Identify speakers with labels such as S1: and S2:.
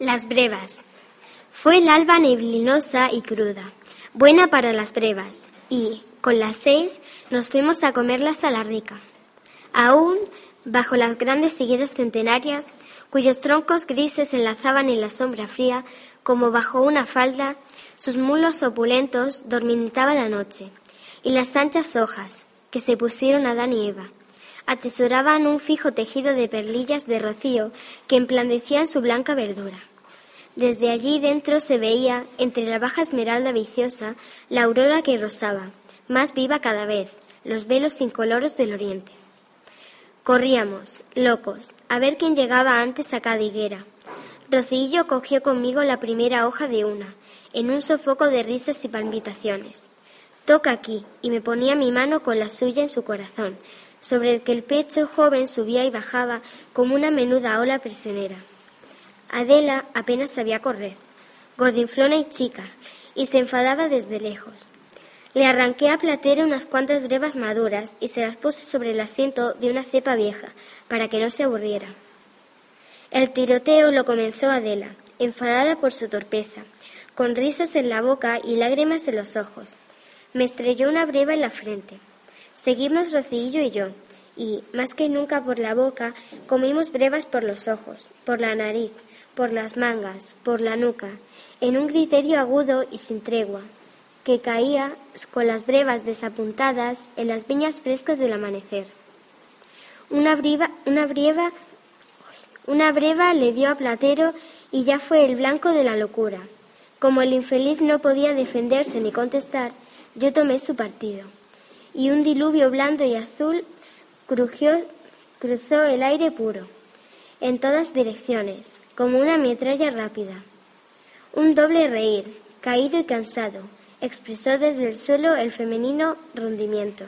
S1: Las brevas. Fue el alba neblinosa y cruda, buena para las brevas, y, con las seis, nos fuimos a comerlas a la rica. Aún, bajo las grandes higueras centenarias, cuyos troncos grises enlazaban en la sombra fría, como bajo una falda, sus mulos opulentos dormitaban la noche, y las anchas hojas, que se pusieron Adán y Eva, atesoraban un fijo tejido de perlillas de rocío que emplandecían su blanca verdura. Desde allí dentro se veía, entre la baja esmeralda viciosa, la aurora que rosaba, más viva cada vez, los velos incoloros del oriente. Corríamos, locos, a ver quién llegaba antes a cada higuera. Rocillo cogió conmigo la primera hoja de una, en un sofoco de risas y palpitaciones. Toca aquí, y me ponía mi mano con la suya en su corazón, sobre el que el pecho joven subía y bajaba como una menuda ola prisionera. Adela apenas sabía correr, gordinflona y chica, y se enfadaba desde lejos. Le arranqué a Platero unas cuantas brevas maduras y se las puse sobre el asiento de una cepa vieja, para que no se aburriera. El tiroteo lo comenzó Adela, enfadada por su torpeza, con risas en la boca y lágrimas en los ojos. Me estrelló una breva en la frente. Seguimos Rocillo y yo, y, más que nunca por la boca, comimos brevas por los ojos, por la nariz, por las mangas, por la nuca, en un criterio agudo y sin tregua, que caía con las brevas desapuntadas en las viñas frescas del amanecer. Una, briva, una, brieva, una breva le dio a Platero y ya fue el blanco de la locura. Como el infeliz no podía defenderse ni contestar, yo tomé su partido. Y un diluvio blando y azul crujió, cruzó el aire puro, en todas direcciones, como una metralla rápida. Un doble reír, caído y cansado, expresó desde el suelo el femenino rendimiento.